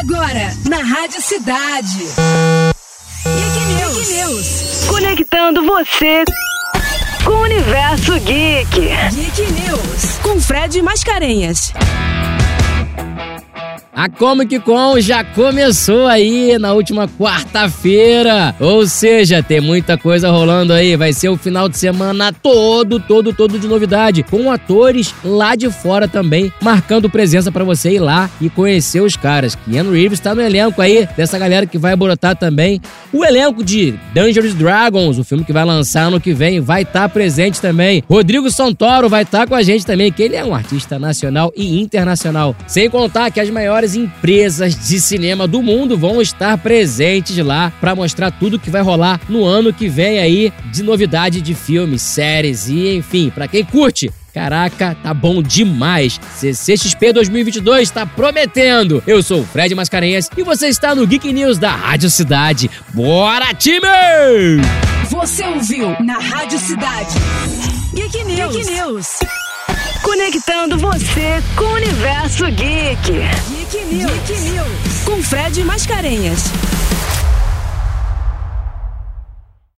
Agora, na Rádio Cidade. Geek News. Geek News. Conectando você com o universo geek. Geek News. Com Fred Mascarenhas. A Comic Con já começou aí na última quarta-feira. Ou seja, tem muita coisa rolando aí. Vai ser o final de semana todo, todo, todo de novidade. Com atores lá de fora também, marcando presença para você ir lá e conhecer os caras. Keanu Reeves tá no elenco aí, dessa galera que vai brotar também. O elenco de Dangerous Dragons, o filme que vai lançar ano que vem, vai estar tá presente também. Rodrigo Santoro vai estar tá com a gente também, que ele é um artista nacional e internacional. Sem contar que as maiores maiores empresas de cinema do mundo vão estar presentes lá para mostrar tudo que vai rolar no ano que vem aí de novidade de filmes, séries e enfim, para quem curte Caraca, tá bom demais. CCXP 2022 tá prometendo. Eu sou o Fred Mascarenhas e você está no Geek News da Rádio Cidade. Bora, time! Você ouviu na Rádio Cidade. Geek News. Geek News. Conectando você com o universo geek. Geek News. Geek News. Com Fred Mascarenhas.